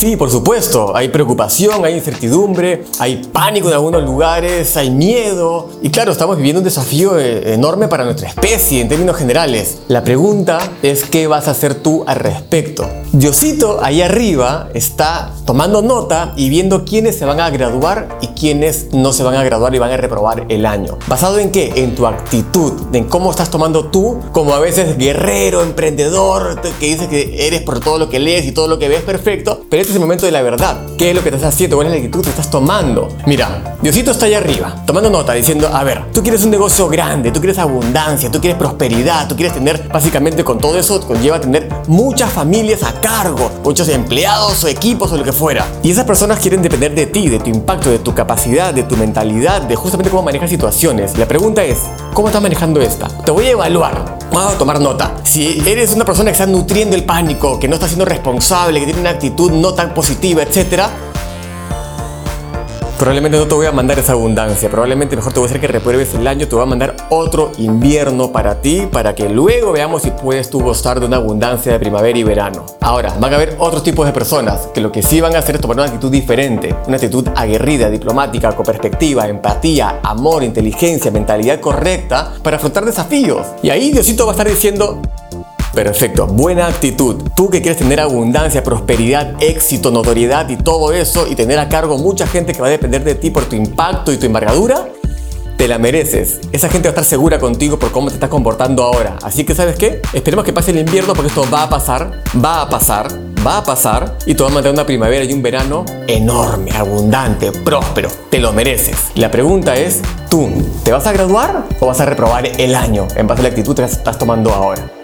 Sí, por supuesto. Hay preocupación, hay incertidumbre, hay pánico en algunos lugares, hay miedo. Y claro, estamos viviendo un desafío eh, enorme para nuestra especie en términos generales. La pregunta es qué vas a hacer tú al respecto. Diosito ahí arriba está tomando nota y viendo quiénes se van a graduar y quiénes no se van a graduar y van a reprobar el año. ¿Basado en qué? En tu actitud, en cómo estás tomando tú como a veces guerrero, emprendedor, que dices que eres por todo lo que lees y todo lo que ves perfecto, pero este es el momento de la verdad. ¿Qué es lo que estás haciendo? ¿Cuál es la actitud que estás tomando? Mira, Diosito está allá arriba, tomando nota, diciendo, a ver, tú quieres un negocio grande, tú quieres abundancia, tú quieres prosperidad, tú quieres tener, básicamente con todo eso, conlleva tener muchas familias a cargo, muchos empleados o equipos o lo que fuera. Y esas personas quieren depender de ti, de tu impacto, de tu capacidad, de tu mentalidad, de justamente cómo manejar situaciones. La pregunta es, ¿cómo estás manejando esta? Te voy a evaluar. Vamos a tomar nota. Si eres una persona que está nutriendo el pánico, que no está siendo responsable, que tiene una actitud no tan positiva, etc., Probablemente no te voy a mandar esa abundancia, probablemente mejor te voy a hacer que repruebes el año, te voy a mandar otro invierno para ti, para que luego veamos si puedes tú gozar de una abundancia de primavera y verano. Ahora, van a haber otros tipos de personas que lo que sí van a hacer es tomar una actitud diferente, una actitud aguerrida, diplomática, con perspectiva, empatía, amor, inteligencia, mentalidad correcta para afrontar desafíos. Y ahí Diosito va a estar diciendo, Perfecto, buena actitud. Tú que quieres tener abundancia, prosperidad, éxito, notoriedad y todo eso y tener a cargo mucha gente que va a depender de ti por tu impacto y tu envergadura, te la mereces. Esa gente va a estar segura contigo por cómo te estás comportando ahora. Así que, ¿sabes qué? Esperemos que pase el invierno porque esto va a pasar, va a pasar, va a pasar y te va a mantener una primavera y un verano enorme, abundante, próspero. Te lo mereces. La pregunta es, ¿tú te vas a graduar o vas a reprobar el año en base a la actitud que estás tomando ahora?